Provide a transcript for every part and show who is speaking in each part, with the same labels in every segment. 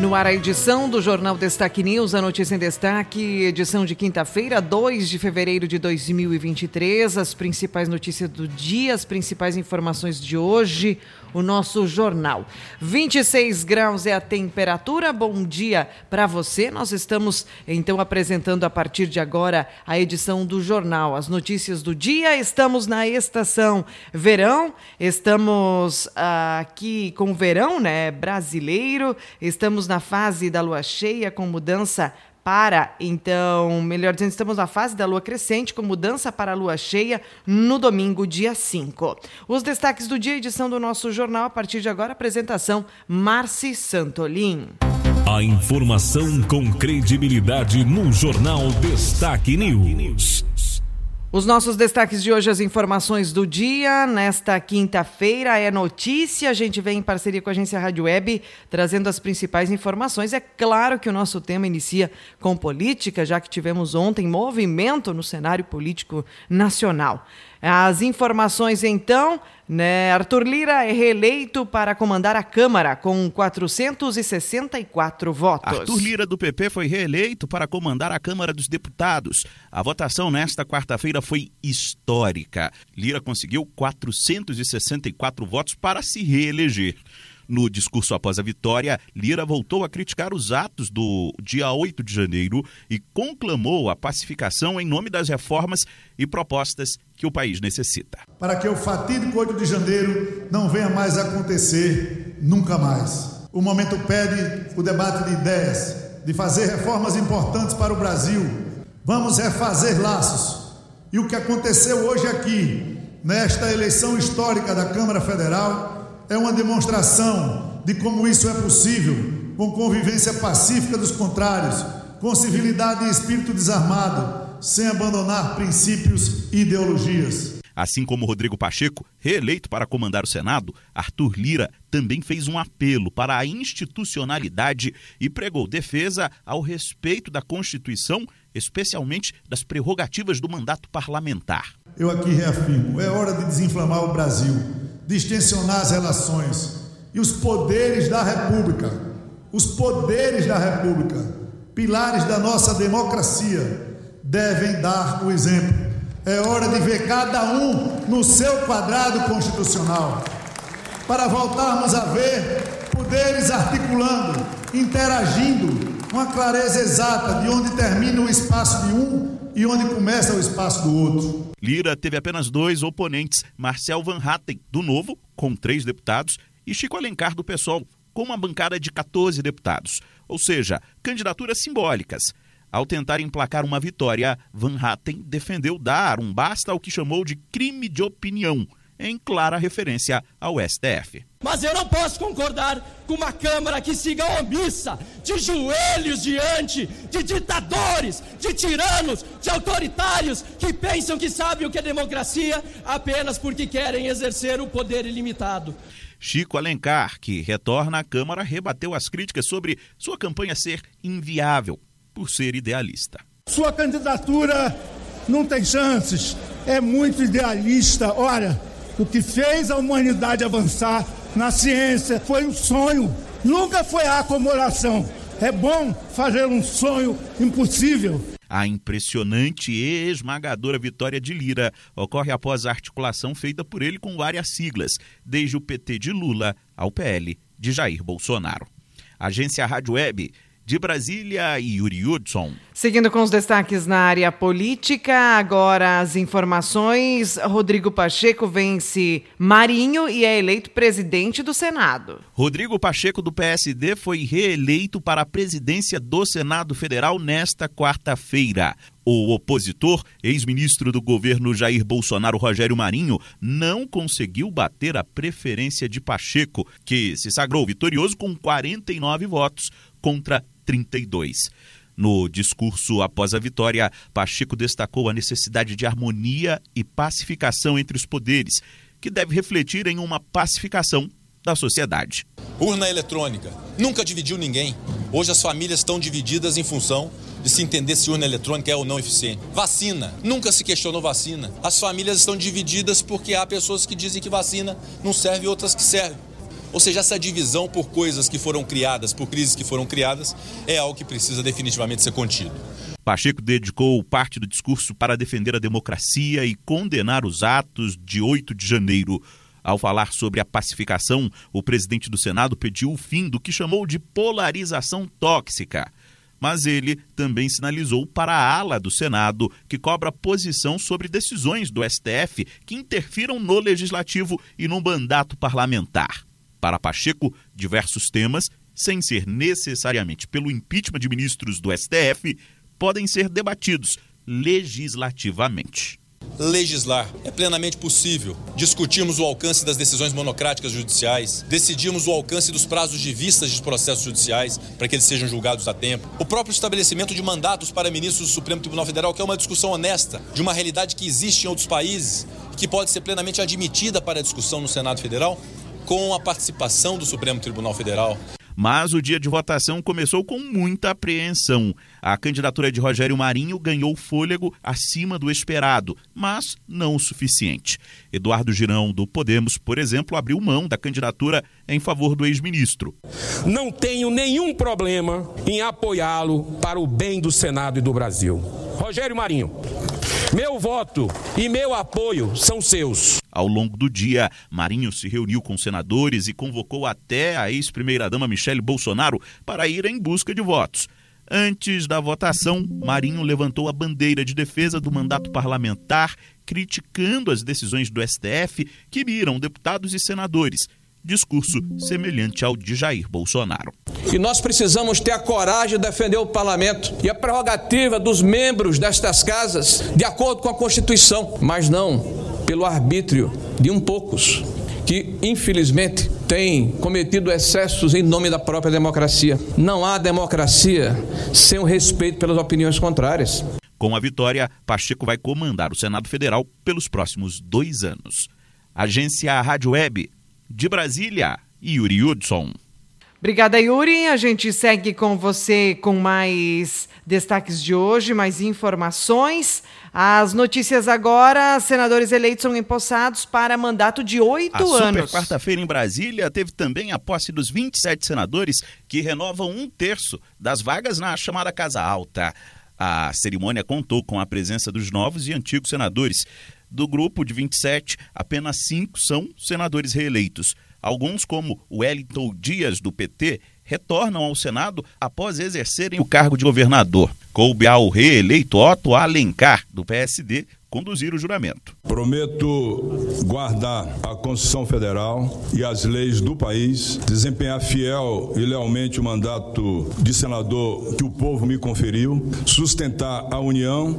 Speaker 1: No ar a edição do Jornal Destaque News, a notícia em destaque, edição de quinta-feira, 2 de fevereiro de 2023, as principais notícias do dia, as principais informações de hoje, o nosso jornal. 26 graus é a temperatura. Bom dia para você. Nós estamos então apresentando a partir de agora a edição do jornal, as notícias do dia. Estamos na estação verão, estamos aqui com o verão, né, brasileiro. Estamos na fase da lua cheia com mudança para, então, melhor dizendo, estamos na fase da lua crescente, com mudança para a lua cheia no domingo, dia 5. Os destaques do dia, edição do nosso jornal, a partir de agora, apresentação Marci Santolin.
Speaker 2: A informação com credibilidade no Jornal Destaque News.
Speaker 1: Os nossos destaques de hoje, as informações do dia. Nesta quinta-feira é notícia. A gente vem em parceria com a agência Rádio Web, trazendo as principais informações. É claro que o nosso tema inicia com política, já que tivemos ontem movimento no cenário político nacional. As informações, então, né? Arthur Lira é reeleito para comandar a Câmara com 464 votos.
Speaker 3: Arthur Lira, do PP, foi reeleito para comandar a Câmara dos Deputados. A votação nesta quarta-feira foi histórica. Lira conseguiu 464 votos para se reeleger. No discurso após a vitória, Lira voltou a criticar os atos do dia 8 de janeiro e conclamou a pacificação em nome das reformas e propostas que o país necessita.
Speaker 4: Para que o fatídico 8 de janeiro não venha mais acontecer nunca mais. O momento pede o debate de ideias, de fazer reformas importantes para o Brasil. Vamos refazer laços. E o que aconteceu hoje aqui, nesta eleição histórica da Câmara Federal, é uma demonstração de como isso é possível, com convivência pacífica dos contrários, com civilidade e espírito desarmado, sem abandonar princípios e ideologias.
Speaker 3: Assim como Rodrigo Pacheco, reeleito para comandar o Senado, Arthur Lira também fez um apelo para a institucionalidade e pregou defesa ao respeito da Constituição, especialmente das prerrogativas do mandato parlamentar.
Speaker 4: Eu aqui reafirmo: é hora de desinflamar o Brasil distensionar as relações. E os poderes da República, os poderes da República, pilares da nossa democracia, devem dar o exemplo. É hora de ver cada um no seu quadrado constitucional, para voltarmos a ver poderes articulando, interagindo, com a clareza exata de onde termina o espaço de um e onde começa o espaço do outro.
Speaker 3: Lira teve apenas dois oponentes: Marcel Van Hatten, do Novo, com três deputados, e Chico Alencar, do PSOL, com uma bancada de 14 deputados. Ou seja, candidaturas simbólicas. Ao tentar emplacar uma vitória, Van Hatten defendeu dar um basta ao que chamou de crime de opinião em clara referência ao STF.
Speaker 5: Mas eu não posso concordar com uma Câmara que siga omissa, de joelhos diante de ditadores, de tiranos, de autoritários que pensam que sabem o que é democracia apenas porque querem exercer o poder ilimitado.
Speaker 3: Chico Alencar, que retorna à Câmara, rebateu as críticas sobre sua campanha ser inviável por ser idealista.
Speaker 6: Sua candidatura não tem chances, é muito idealista. Olha, o que fez a humanidade avançar na ciência foi um sonho, nunca foi a acomodação. É bom fazer um sonho impossível.
Speaker 3: A impressionante e esmagadora vitória de Lira ocorre após a articulação feita por ele com várias siglas, desde o PT de Lula ao PL de Jair Bolsonaro. Agência Rádio Web de Brasília, Yuri Hudson.
Speaker 1: Seguindo com os destaques na área política, agora as informações. Rodrigo Pacheco vence Marinho e é eleito presidente do Senado.
Speaker 3: Rodrigo Pacheco, do PSD, foi reeleito para a presidência do Senado Federal nesta quarta-feira. O opositor, ex-ministro do governo Jair Bolsonaro, Rogério Marinho, não conseguiu bater a preferência de Pacheco, que se sagrou vitorioso com 49 votos contra 32. No discurso após a vitória, Pacheco destacou a necessidade de harmonia e pacificação entre os poderes, que deve refletir em uma pacificação da sociedade.
Speaker 7: Urna eletrônica nunca dividiu ninguém. Hoje as famílias estão divididas em função de se entender se urna eletrônica é ou não eficiente. Vacina. Nunca se questionou vacina. As famílias estão divididas porque há pessoas que dizem que vacina não serve e outras que servem. Ou seja, essa divisão por coisas que foram criadas, por crises que foram criadas, é algo que precisa definitivamente ser contido.
Speaker 3: Pacheco dedicou parte do discurso para defender a democracia e condenar os atos de 8 de janeiro. Ao falar sobre a pacificação, o presidente do Senado pediu o fim do que chamou de polarização tóxica. Mas ele também sinalizou para a ala do Senado que cobra posição sobre decisões do STF que interfiram no legislativo e no mandato parlamentar. Para Pacheco, diversos temas, sem ser necessariamente pelo impeachment de ministros do STF, podem ser debatidos legislativamente
Speaker 7: legislar. É plenamente possível discutirmos o alcance das decisões monocráticas judiciais, decidirmos o alcance dos prazos de vistas de processos judiciais para que eles sejam julgados a tempo, o próprio estabelecimento de mandatos para ministros do Supremo Tribunal Federal, que é uma discussão honesta de uma realidade que existe em outros países que pode ser plenamente admitida para discussão no Senado Federal com a participação do Supremo Tribunal Federal.
Speaker 3: Mas o dia de votação começou com muita apreensão. A candidatura de Rogério Marinho ganhou fôlego acima do esperado, mas não o suficiente. Eduardo Girão, do Podemos, por exemplo, abriu mão da candidatura em favor do ex-ministro.
Speaker 8: Não tenho nenhum problema em apoiá-lo para o bem do Senado e do Brasil. Rogério Marinho, meu voto e meu apoio são seus.
Speaker 3: Ao longo do dia, Marinho se reuniu com senadores e convocou até a ex-primeira-dama Michele Bolsonaro para ir em busca de votos. Antes da votação, Marinho levantou a bandeira de defesa do mandato parlamentar, criticando as decisões do STF que miram deputados e senadores discurso semelhante ao de Jair Bolsonaro.
Speaker 9: E nós precisamos ter a coragem de defender o parlamento e a prerrogativa dos membros destas casas de acordo com a Constituição, mas não pelo arbítrio de um poucos que, infelizmente, têm cometido excessos em nome da própria democracia. Não há democracia sem o respeito pelas opiniões contrárias.
Speaker 3: Com a vitória, Pacheco vai comandar o Senado Federal pelos próximos dois anos. Agência Rádio Web de Brasília, Yuri Hudson.
Speaker 1: Obrigada, Yuri. A gente segue com você com mais destaques de hoje, mais informações. As notícias agora: senadores eleitos são empossados para mandato de oito anos.
Speaker 3: Super quarta-feira em Brasília teve também a posse dos 27 senadores que renovam um terço das vagas na chamada Casa Alta. A cerimônia contou com a presença dos novos e antigos senadores. Do grupo de 27, apenas cinco são senadores reeleitos. Alguns, como Wellington Dias, do PT, retornam ao Senado após exercerem o cargo de governador. Coube ao reeleito Otto Alencar, do PSD, conduzir o juramento.
Speaker 10: Prometo guardar a Constituição Federal e as leis do país, desempenhar fiel e lealmente o mandato de senador que o povo me conferiu, sustentar a união,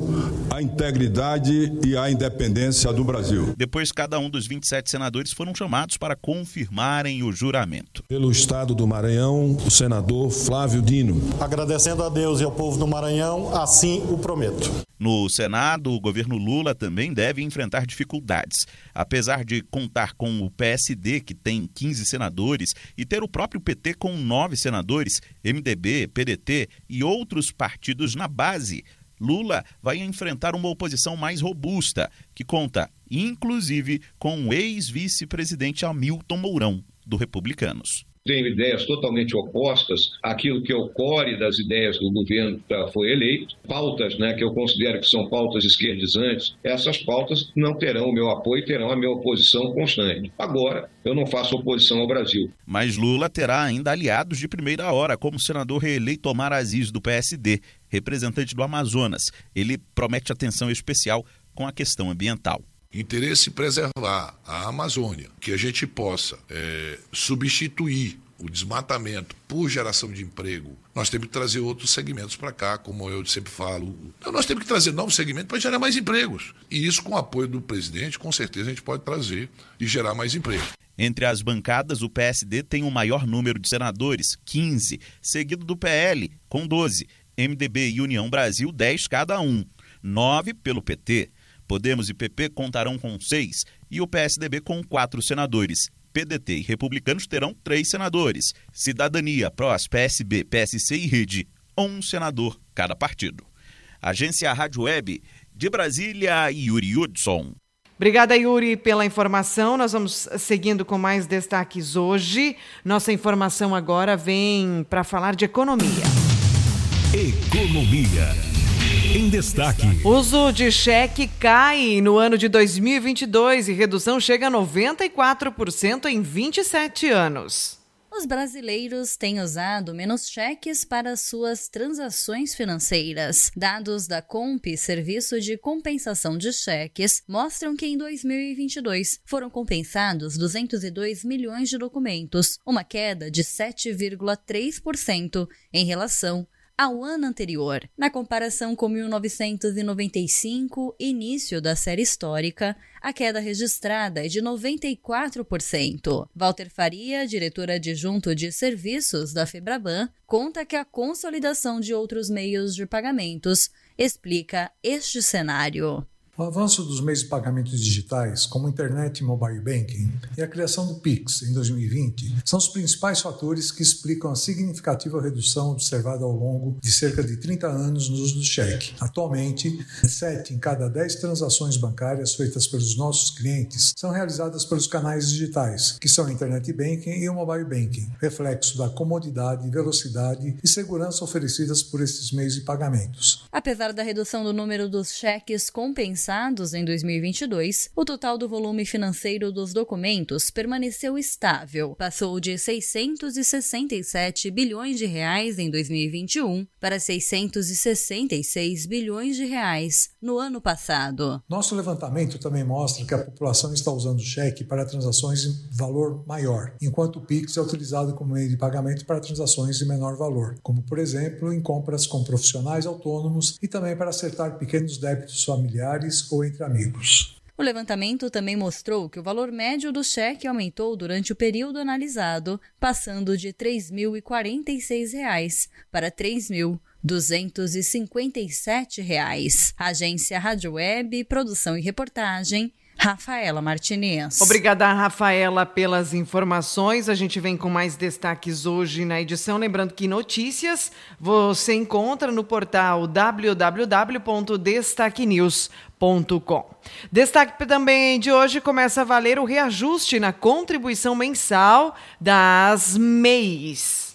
Speaker 10: a integridade e a independência do Brasil.
Speaker 3: Depois, cada um dos 27 senadores foram chamados para confirmarem o juramento.
Speaker 11: Pelo Estado do Maranhão, o senador Flávio Dino.
Speaker 12: Agradecendo a Deus e ao povo do Maranhão, assim o prometo.
Speaker 3: No Senado, o governo Lula também deve enfrentar dificuldades. Apesar de contar com o PSD, que tem 15 senadores, e ter o próprio PT com 9 senadores, MDB, PDT e outros partidos na base, Lula vai enfrentar uma oposição mais robusta, que conta, inclusive, com o ex-vice-presidente Hamilton Mourão, do Republicanos
Speaker 13: tenho ideias totalmente opostas àquilo que é o core das ideias do governo que foi eleito, pautas né, que eu considero que são pautas esquerdizantes, essas pautas não terão o meu apoio, terão a minha oposição constante. Agora, eu não faço oposição ao Brasil.
Speaker 3: Mas Lula terá ainda aliados de primeira hora, como o senador reeleito Omar Aziz, do PSD, representante do Amazonas. Ele promete atenção especial com a questão ambiental
Speaker 14: interesse preservar a Amazônia, que a gente possa é, substituir o desmatamento por geração de emprego, nós temos que trazer outros segmentos para cá, como eu sempre falo. Nós temos que trazer novos segmentos para gerar mais empregos. E isso, com o apoio do presidente, com certeza a gente pode trazer e gerar mais emprego.
Speaker 3: Entre as bancadas, o PSD tem o maior número de senadores, 15, seguido do PL, com 12. MDB e União Brasil, 10 cada um. 9 pelo PT. Podemos e PP contarão com seis e o PSDB com quatro senadores. PDT e republicanos terão três senadores. Cidadania, PROS, PSB, PSC e Rede, um senador cada partido. Agência Rádio Web de Brasília, Yuri Hudson.
Speaker 1: Obrigada, Yuri, pela informação. Nós vamos seguindo com mais destaques hoje. Nossa informação agora vem para falar de economia.
Speaker 2: Economia. Em destaque.
Speaker 1: Uso de cheque cai no ano de 2022 e redução chega a 94% em 27 anos.
Speaker 15: Os brasileiros têm usado menos cheques para suas transações financeiras. Dados da Comp, Serviço de Compensação de Cheques, mostram que em 2022 foram compensados 202 milhões de documentos, uma queda de 7,3% em relação ao ano anterior. Na comparação com 1995, início da série histórica, a queda registrada é de 94%. Walter Faria, diretor adjunto de serviços da Febraban, conta que a consolidação de outros meios de pagamentos explica este cenário.
Speaker 16: O avanço dos meios de pagamentos digitais, como internet e mobile banking, e a criação do Pix em 2020, são os principais fatores que explicam a significativa redução observada ao longo de cerca de 30 anos no uso do cheque. Atualmente, 7 em cada 10 transações bancárias feitas pelos nossos clientes são realizadas pelos canais digitais, que são internet banking e o mobile banking, reflexo da comodidade, velocidade e segurança oferecidas por esses meios de pagamentos.
Speaker 15: Apesar da redução do número dos cheques compensados, lançados em 2022, o total do volume financeiro dos documentos permaneceu estável. Passou de 667 bilhões de reais em 2021 para 666 bilhões de reais no ano passado.
Speaker 16: Nosso levantamento também mostra que a população está usando cheque para transações em valor maior, enquanto o Pix é utilizado como meio de pagamento para transações de menor valor, como por exemplo em compras com profissionais autônomos e também para acertar pequenos débitos familiares ou entre amigos.
Speaker 15: O levantamento também mostrou que o valor médio do cheque aumentou durante o período analisado, passando de R$ 3.046 para R$ 3.257. Agência Rádio Web, produção e reportagem, Rafaela Martinez.
Speaker 1: Obrigada, Rafaela, pelas informações. A gente vem com mais destaques hoje na edição. Lembrando que notícias você encontra no portal www.destaquenews.com. Destaque também de hoje começa a valer o reajuste na contribuição mensal das MEIs.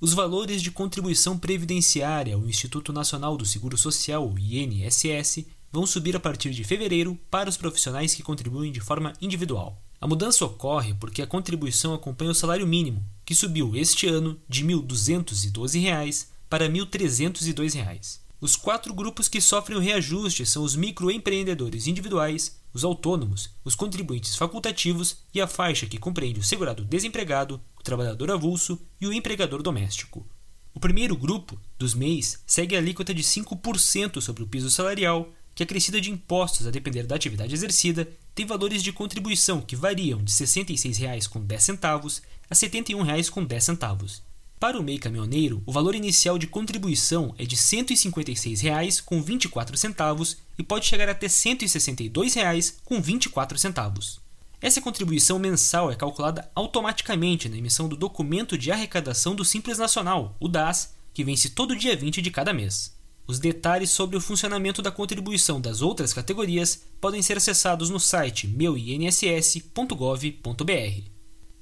Speaker 17: Os valores de contribuição previdenciária ao Instituto Nacional do Seguro Social, o INSS, vão subir a partir de fevereiro para os profissionais que contribuem de forma individual. A mudança ocorre porque a contribuição acompanha o salário mínimo, que subiu este ano de R$ 1.212 para R$ 1.302. Os quatro grupos que sofrem o reajuste são os microempreendedores individuais, os autônomos, os contribuintes facultativos e a faixa que compreende o segurado desempregado, o trabalhador avulso e o empregador doméstico. O primeiro grupo, dos MEIs, segue a alíquota de 5% sobre o piso salarial, que a crescida de impostos a depender da atividade exercida tem valores de contribuição que variam de R$ 66,10 a R$ 71,10. Para o MEI caminhoneiro, o valor inicial de contribuição é de R$ 156,24 e pode chegar até R$ 162,24. Essa contribuição mensal é calculada automaticamente na emissão do documento de arrecadação do Simples Nacional, o DAS, que vence todo dia 20 de cada mês. Os detalhes sobre o funcionamento da contribuição das outras categorias podem ser acessados no site meuinss.gov.br.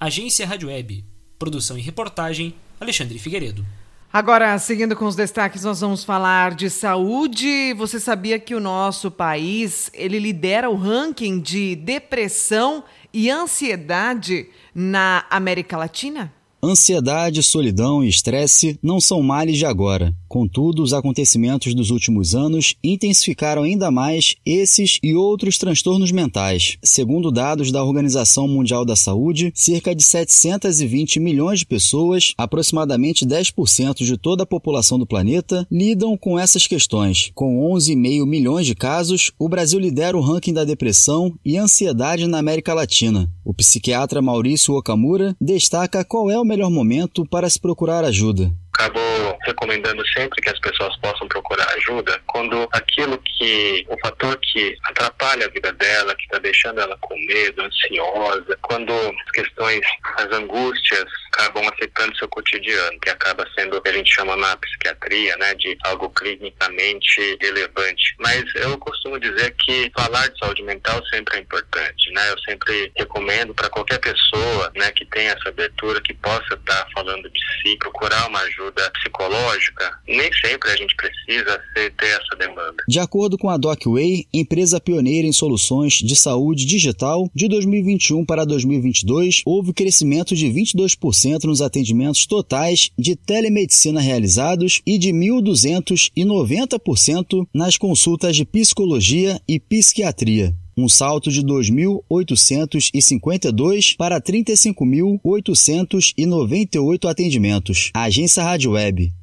Speaker 17: Agência Rádio Web. Produção e reportagem Alexandre Figueiredo.
Speaker 1: Agora, seguindo com os destaques, nós vamos falar de saúde. Você sabia que o nosso país, ele lidera o ranking de depressão e ansiedade na América Latina?
Speaker 18: Ansiedade, solidão e estresse não são males de agora. Contudo, os acontecimentos dos últimos anos intensificaram ainda mais esses e outros transtornos mentais. Segundo dados da Organização Mundial da Saúde, cerca de 720 milhões de pessoas, aproximadamente 10% de toda a população do planeta, lidam com essas questões. Com 11,5 milhões de casos, o Brasil lidera o ranking da depressão e ansiedade na América Latina. O psiquiatra Maurício Okamura destaca qual é o melhor momento para se procurar ajuda.
Speaker 19: Acabo recomendando sempre que as pessoas possam procurar ajuda quando aquilo que, o fator que atrapalha a vida dela, que está deixando ela com medo, ansiosa, quando as questões, as angústias acabam afetando seu cotidiano, que acaba sendo o que a gente chama na psiquiatria, né, de algo clinicamente relevante. Mas eu costumo dizer que falar de saúde mental sempre é importante, né? Eu sempre recomendo para qualquer pessoa, né, que tenha essa abertura, que possa estar tá falando de si, procurar uma ajuda psicológica. Nem sempre a gente precisa ter essa demanda.
Speaker 18: De acordo com a DocWay, empresa pioneira em soluções de saúde digital, de 2021 para 2022 houve crescimento de 22% nos atendimentos totais de telemedicina realizados e de 1.290% nas consultas de psicologia e psiquiatria um salto de 2.852 para 35.898 atendimentos. Agência Rádio Web.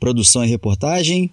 Speaker 18: Produção e reportagem,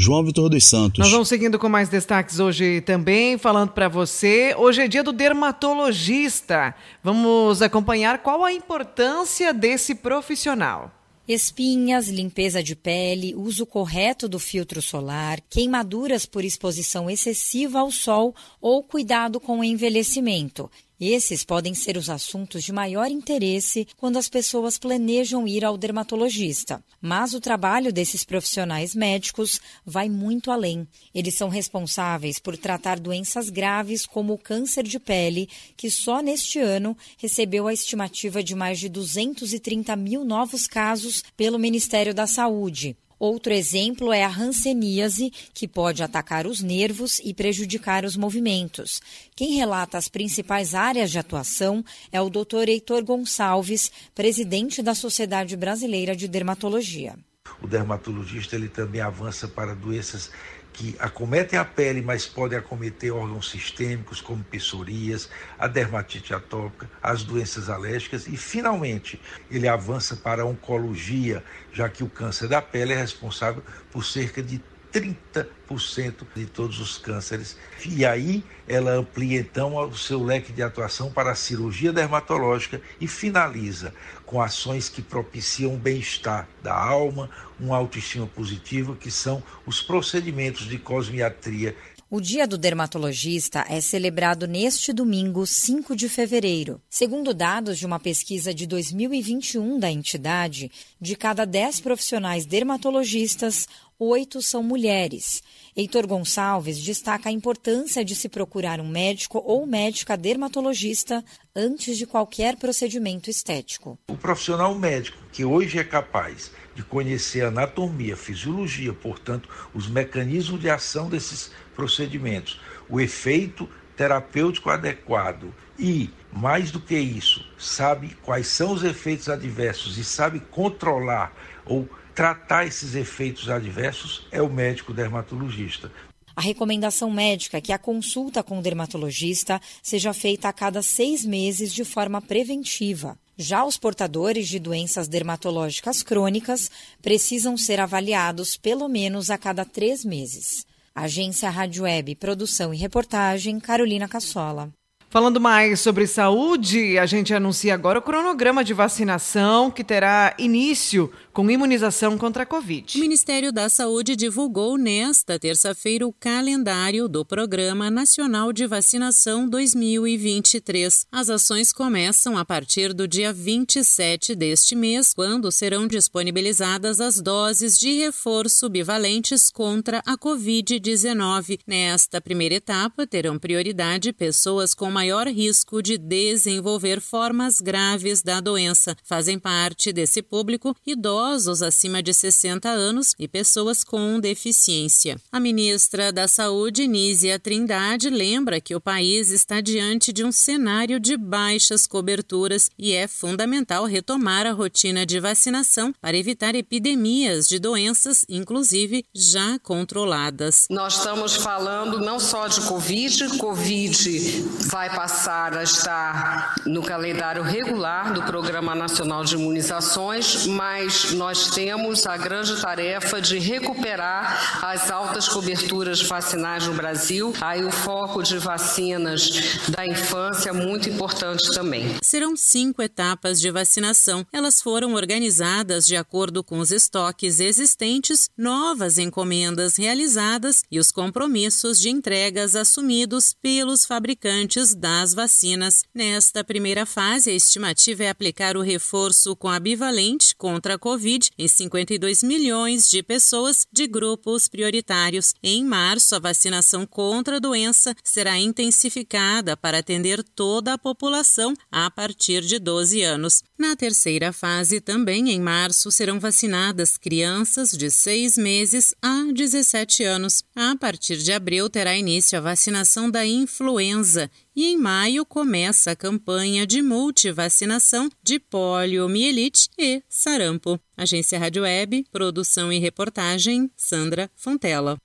Speaker 18: João Vitor dos Santos.
Speaker 1: Nós vamos seguindo com mais destaques hoje também, falando para você. Hoje é dia do dermatologista. Vamos acompanhar qual a importância desse profissional.
Speaker 20: Espinhas, limpeza de pele, uso correto do filtro solar, queimaduras por exposição excessiva ao sol ou cuidado com o envelhecimento. Esses podem ser os assuntos de maior interesse quando as pessoas planejam ir ao dermatologista. Mas o trabalho desses profissionais médicos vai muito além. Eles são responsáveis por tratar doenças graves como o câncer de pele, que só neste ano recebeu a estimativa de mais de 230 mil novos casos pelo Ministério da Saúde. Outro exemplo é a hanseníase, que pode atacar os nervos e prejudicar os movimentos. Quem relata as principais áreas de atuação é o Dr. Heitor Gonçalves, presidente da Sociedade Brasileira de Dermatologia.
Speaker 21: O dermatologista ele também avança para doenças que acometem a pele, mas podem acometer órgãos sistêmicos, como psoríase, a dermatite atópica, as doenças alérgicas e, finalmente, ele avança para a oncologia, já que o câncer da pele é responsável por cerca de 30% de todos os cânceres. E aí ela amplia então o seu leque de atuação para a cirurgia dermatológica e finaliza com ações que propiciam o bem-estar da alma, uma autoestima positiva, que são os procedimentos de cosmiatria
Speaker 20: o Dia do Dermatologista é celebrado neste domingo, 5 de fevereiro. Segundo dados de uma pesquisa de 2021 da entidade, de cada 10 profissionais dermatologistas, oito são mulheres. Heitor Gonçalves destaca a importância de se procurar um médico ou médica dermatologista antes de qualquer procedimento estético.
Speaker 21: O profissional médico que hoje é capaz de conhecer a anatomia, a fisiologia, portanto, os mecanismos de ação desses procedimentos, o efeito terapêutico adequado e, mais do que isso, sabe quais são os efeitos adversos e sabe controlar ou tratar esses efeitos adversos é o médico dermatologista.
Speaker 20: A recomendação médica é que a consulta com o dermatologista seja feita a cada seis meses de forma preventiva. Já os portadores de doenças dermatológicas crônicas precisam ser avaliados pelo menos a cada três meses. Agência Rádio Web, produção e reportagem, Carolina Cassola.
Speaker 1: Falando mais sobre saúde, a gente anuncia agora o cronograma de vacinação que terá início com imunização contra a Covid.
Speaker 22: O Ministério da Saúde divulgou nesta terça-feira o calendário do Programa Nacional de Vacinação 2023. As ações começam a partir do dia 27 deste mês, quando serão disponibilizadas as doses de reforço bivalentes contra a Covid-19. Nesta primeira etapa, terão prioridade pessoas com maior risco de desenvolver formas graves da doença. Fazem parte desse público idosos acima de 60 anos e pessoas com deficiência. A ministra da Saúde, Nízia Trindade, lembra que o país está diante de um cenário de baixas coberturas e é fundamental retomar a rotina de vacinação para evitar epidemias de doenças, inclusive já controladas.
Speaker 23: Nós estamos falando não só de Covid, Covid vai
Speaker 24: vai passar a estar no calendário regular do Programa Nacional de Imunizações, mas nós temos a grande tarefa de recuperar as altas coberturas vacinais no Brasil. Aí o foco de vacinas da infância é muito importante também.
Speaker 22: Serão cinco etapas de vacinação. Elas foram organizadas de acordo com os estoques existentes, novas encomendas realizadas e os compromissos de entregas assumidos pelos fabricantes das vacinas. Nesta primeira fase, a estimativa é aplicar o reforço com a bivalente contra a Covid em 52 milhões de pessoas de grupos prioritários. Em março, a vacinação contra a doença será intensificada para atender toda a população a partir de 12 anos. Na terceira fase, também em março, serão vacinadas crianças de 6 meses a 17 anos. A partir de abril, terá início a vacinação da influenza e em maio começa a campanha de multivacinação de poliomielite e sarampo. Agência Rádio Web, produção e reportagem, Sandra Fontela.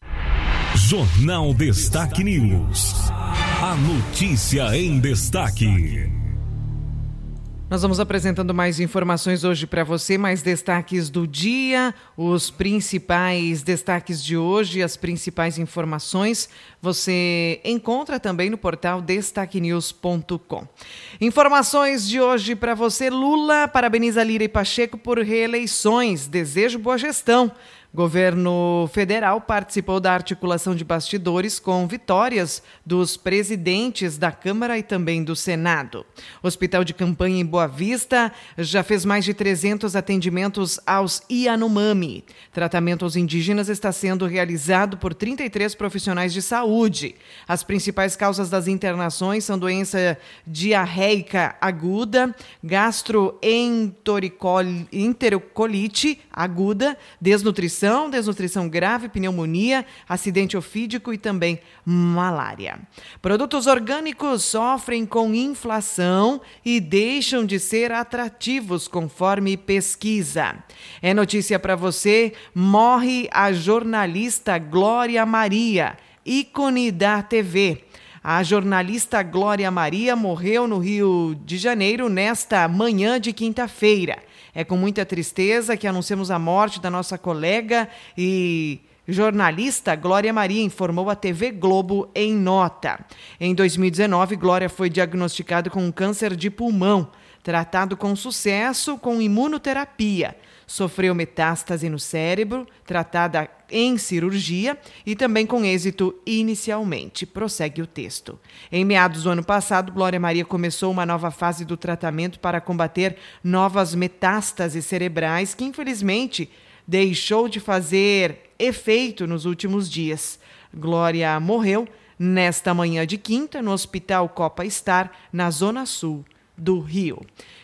Speaker 2: Jornal Destaque News. A notícia em destaque.
Speaker 1: Nós vamos apresentando mais informações hoje para você, mais destaques do dia, os principais destaques de hoje, as principais informações. Você encontra também no portal destaquenews.com. Informações de hoje para você: Lula parabeniza Lira e Pacheco por reeleições. Desejo boa gestão. Governo federal participou da articulação de bastidores com vitórias dos presidentes da Câmara e também do Senado. Hospital de campanha em Boa Vista já fez mais de 300 atendimentos aos Yanomami. Tratamento aos indígenas está sendo realizado por 33 profissionais de saúde. As principais causas das internações são doença diarreica aguda, gastroenterolite aguda, desnutrição desnutrição, grave, pneumonia, acidente ofídico e também malária. Produtos orgânicos sofrem com inflação e deixam de ser atrativos conforme pesquisa. É notícia para você: morre a jornalista Glória Maria, ícone da TV. A jornalista Glória Maria morreu no Rio de Janeiro nesta manhã de quinta-feira. É com muita tristeza que anunciamos a morte da nossa colega e jornalista Glória Maria informou a TV Globo em nota. Em 2019, Glória foi diagnosticada com um câncer de pulmão, tratado com sucesso com imunoterapia. Sofreu metástase no cérebro, tratada em cirurgia e também com êxito inicialmente. Prossegue o texto. Em meados do ano passado, Glória Maria começou uma nova fase do tratamento para combater novas metástases cerebrais que, infelizmente, deixou de fazer efeito nos últimos dias. Glória morreu nesta manhã de quinta no Hospital Copa Star, na Zona Sul do Rio.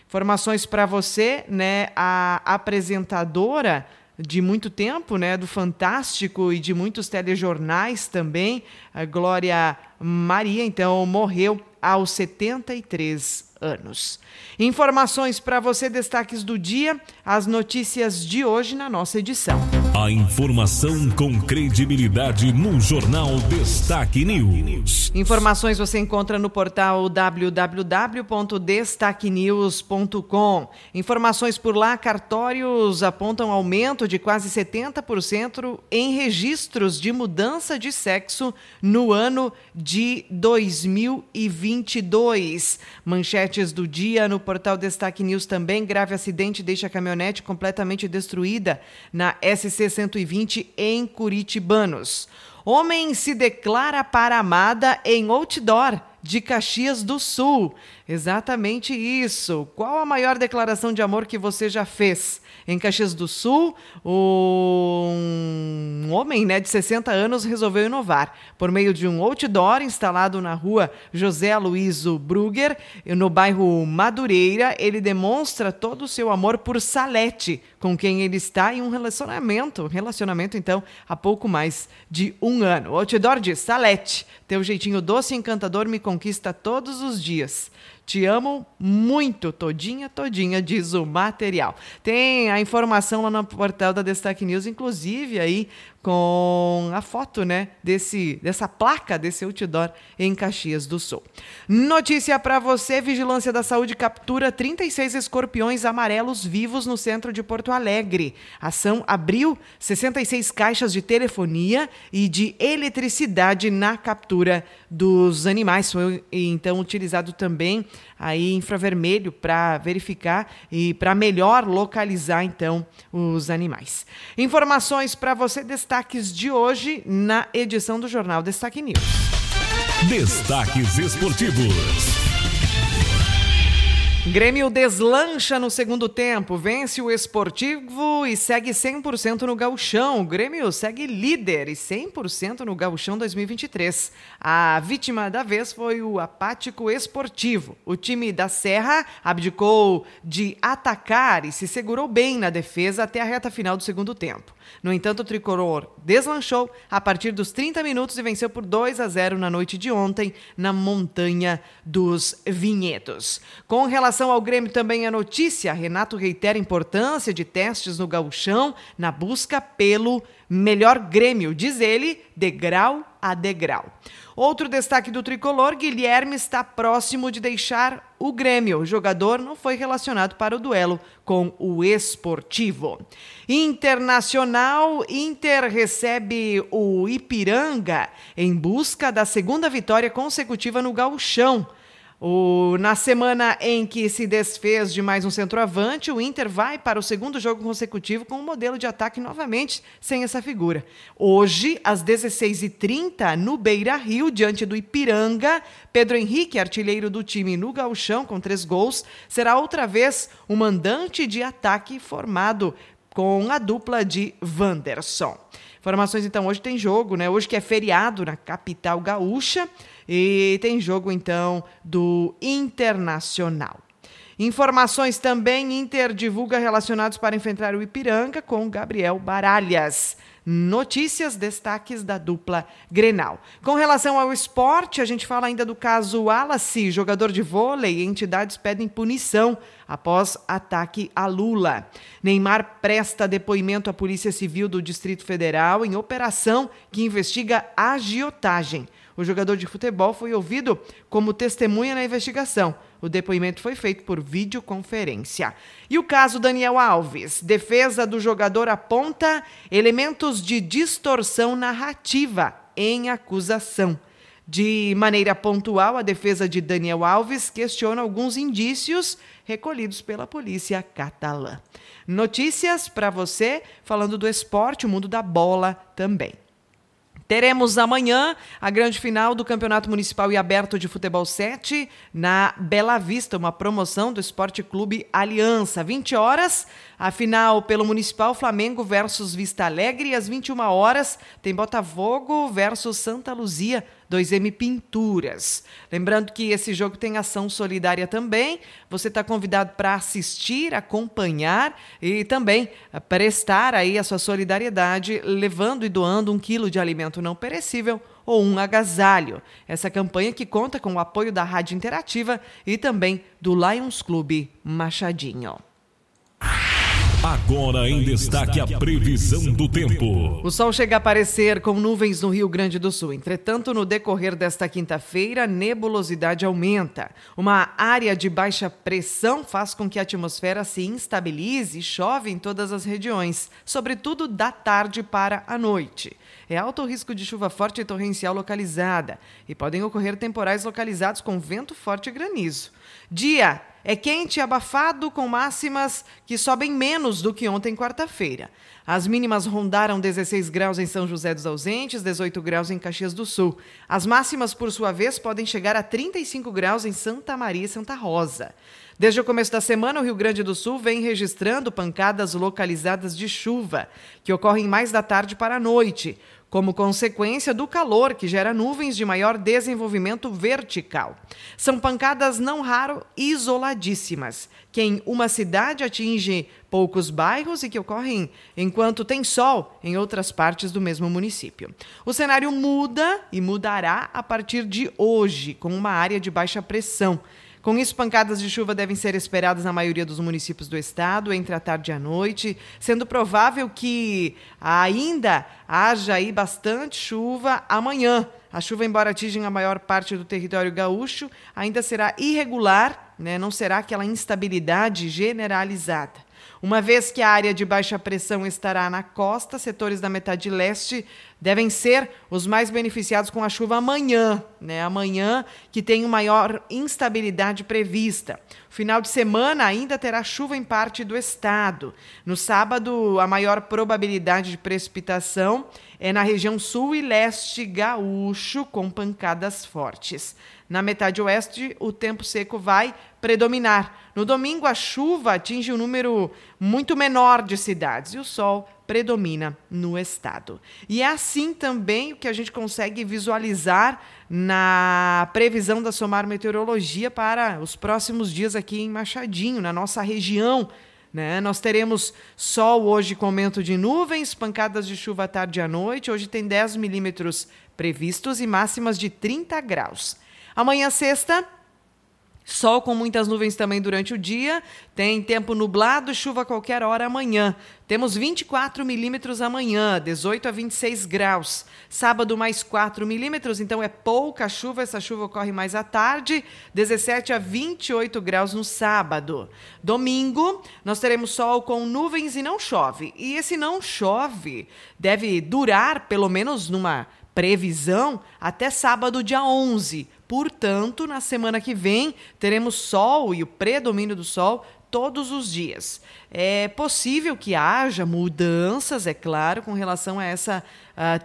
Speaker 1: Informações para você, né? A apresentadora de muito tempo, né, do Fantástico e de muitos telejornais também, a Glória Maria, então morreu aos 73 anos. Informações para você, destaques do dia, as notícias de hoje na nossa edição.
Speaker 2: A informação com credibilidade no Jornal Destaque News.
Speaker 1: Informações você encontra no portal www.destaquenews.com. Informações por lá, cartórios apontam aumento de quase 70% em registros de mudança de sexo no ano de 2022. Manchetes do dia no portal Destaque News também. Grave acidente deixa a caminhonete completamente destruída na SC 120 em Curitibanos. Homem se declara para amada em outdoor de Caxias do Sul. Exatamente isso. Qual a maior declaração de amor que você já fez? Em Caxias do Sul, um homem né, de 60 anos resolveu inovar. Por meio de um outdoor instalado na rua José Luizo Brugger, no bairro Madureira, ele demonstra todo o seu amor por Salete, com quem ele está em um relacionamento. Relacionamento, então, há pouco mais de um ano. O outdoor diz: Salete, teu jeitinho doce e encantador me conquista todos os dias. Te amo muito, todinha, todinha, diz o material. Tem a informação lá no portal da Destaque News, inclusive aí com a foto, né, desse dessa placa desse outdoor em Caxias do Sul. Notícia para você: Vigilância da Saúde captura 36 escorpiões amarelos vivos no centro de Porto Alegre. Ação abriu 66 caixas de telefonia e de eletricidade na captura dos animais. Foi então utilizado também aí infravermelho para verificar e para melhor localizar então os animais. Informações para você destaques de hoje na edição do jornal Destaque News.
Speaker 2: Destaques esportivos.
Speaker 1: Grêmio deslancha no segundo tempo, vence o Esportivo e segue 100% no gauchão. O Grêmio segue líder e 100% no gauchão 2023. A vítima da vez foi o apático Esportivo. O time da Serra abdicou de atacar e se segurou bem na defesa até a reta final do segundo tempo. No entanto, o tricolor deslanchou a partir dos 30 minutos e venceu por 2 a 0 na noite de ontem na Montanha dos Vinhedos. Com relação ao Grêmio, também a notícia: Renato reitera a importância de testes no gauchão na busca pelo melhor Grêmio, diz ele, degrau a degrau. Outro destaque do tricolor: Guilherme está próximo de deixar o Grêmio. O jogador não foi relacionado para o duelo com o Esportivo. Internacional: Inter recebe o Ipiranga em busca da segunda vitória consecutiva no Gauchão. O, na semana em que se desfez de mais um centroavante, o Inter vai para o segundo jogo consecutivo com um modelo de ataque novamente sem essa figura. Hoje, às 16h30, no Beira Rio, diante do Ipiranga, Pedro Henrique, artilheiro do time no Gauchão, com três gols, será outra vez o mandante de ataque formado com a dupla de Wanderson. Informações então, hoje tem jogo, né? Hoje que é feriado na capital gaúcha. E tem jogo, então, do Internacional. Informações também, Inter divulga relacionados para enfrentar o Ipiranga com Gabriel Baralhas. Notícias, destaques da dupla Grenal. Com relação ao esporte, a gente fala ainda do caso Wallace, jogador de vôlei. Entidades pedem punição após ataque a Lula. Neymar presta depoimento à Polícia Civil do Distrito Federal em operação que investiga agiotagem. O jogador de futebol foi ouvido como testemunha na investigação. O depoimento foi feito por videoconferência. E o caso Daniel Alves? Defesa do jogador aponta elementos de distorção narrativa em acusação. De maneira pontual, a defesa de Daniel Alves questiona alguns indícios recolhidos pela polícia catalã. Notícias para você falando do esporte, o mundo da bola também. Teremos amanhã a grande final do Campeonato Municipal e Aberto de Futebol 7 na Bela Vista, uma promoção do Esporte Clube Aliança. 20 horas, a final pelo Municipal Flamengo versus Vista Alegre e às 21 horas tem Botafogo versus Santa Luzia 2M Pinturas. Lembrando que esse jogo tem ação solidária também. Você está convidado para assistir, acompanhar e também prestar aí a sua solidariedade, levando e doando um quilo de alimento não perecível ou um agasalho. Essa campanha que conta com o apoio da Rádio Interativa e também do Lions Clube Machadinho.
Speaker 2: Agora em destaque a previsão do tempo.
Speaker 1: O sol chega a aparecer com nuvens no Rio Grande do Sul. Entretanto, no decorrer desta quinta-feira, a nebulosidade aumenta. Uma área de baixa pressão faz com que a atmosfera se instabilize e chove em todas as regiões, sobretudo da tarde para a noite. É alto o risco de chuva forte e torrencial localizada e podem ocorrer temporais localizados com vento forte e granizo. Dia é quente e abafado, com máximas que sobem menos do que ontem, quarta-feira. As mínimas rondaram 16 graus em São José dos Ausentes, 18 graus em Caxias do Sul. As máximas, por sua vez, podem chegar a 35 graus em Santa Maria e Santa Rosa. Desde o começo da semana, o Rio Grande do Sul vem registrando pancadas localizadas de chuva, que ocorrem mais da tarde para a noite, como consequência do calor que gera nuvens de maior desenvolvimento vertical. São pancadas não raro isoladíssimas, que em uma cidade atinge poucos bairros e que ocorrem enquanto tem sol em outras partes do mesmo município. O cenário muda e mudará a partir de hoje, com uma área de baixa pressão Com isso, pancadas de chuva devem ser esperadas na maioria dos municípios do estado entre a tarde e a noite, sendo provável que ainda haja aí bastante chuva amanhã. A chuva, embora atinja a maior parte do território gaúcho, ainda será irregular, né? não será aquela instabilidade generalizada. Uma vez que a área de baixa pressão estará na costa, setores da metade leste devem ser os mais beneficiados com a chuva amanhã, né? Amanhã que tem maior instabilidade prevista. Final de semana ainda terá chuva em parte do estado. No sábado, a maior probabilidade de precipitação é na região sul e leste gaúcho, com pancadas fortes. Na metade oeste, o tempo seco vai predominar. No domingo, a chuva atinge um número muito menor de cidades e o sol predomina no estado. E é assim também o que a gente consegue visualizar na previsão da Somar Meteorologia para os próximos dias aqui em Machadinho, na nossa região. Né? Nós teremos sol hoje com aumento de nuvens, pancadas de chuva à tarde e à noite. Hoje tem 10 milímetros previstos e máximas de 30 graus. Amanhã, sexta, Sol com muitas nuvens também durante o dia. Tem tempo nublado, chuva a qualquer hora amanhã. Temos 24 milímetros amanhã, 18 a 26 graus. Sábado, mais 4 milímetros, então é pouca chuva. Essa chuva ocorre mais à tarde, 17 a 28 graus no sábado. Domingo, nós teremos sol com nuvens e não chove. E esse não chove deve durar, pelo menos numa previsão, até sábado, dia 11 Portanto, na semana que vem, teremos sol e o predomínio do sol todos os dias. É possível que haja mudanças, é claro, com relação a essa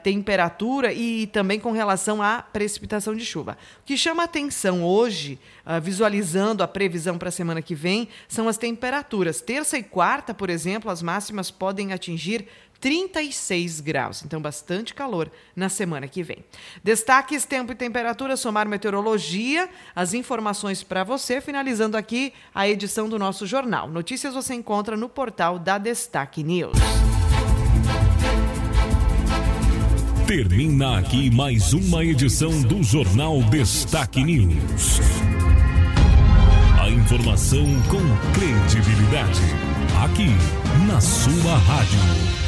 Speaker 1: temperatura e também com relação à precipitação de chuva. O que chama atenção hoje, uh, visualizando a previsão para a semana que vem, são as temperaturas. Terça e quarta, por exemplo, as máximas podem atingir 36 graus. Então, bastante calor na semana que vem. Destaques, tempo e temperatura, somar meteorologia, as informações para você, finalizando aqui a edição do nosso jornal. Notícias você encontra no portal da Destaque News.
Speaker 2: Termina aqui mais uma edição do Jornal Destaque News. A informação com credibilidade. Aqui, na sua rádio.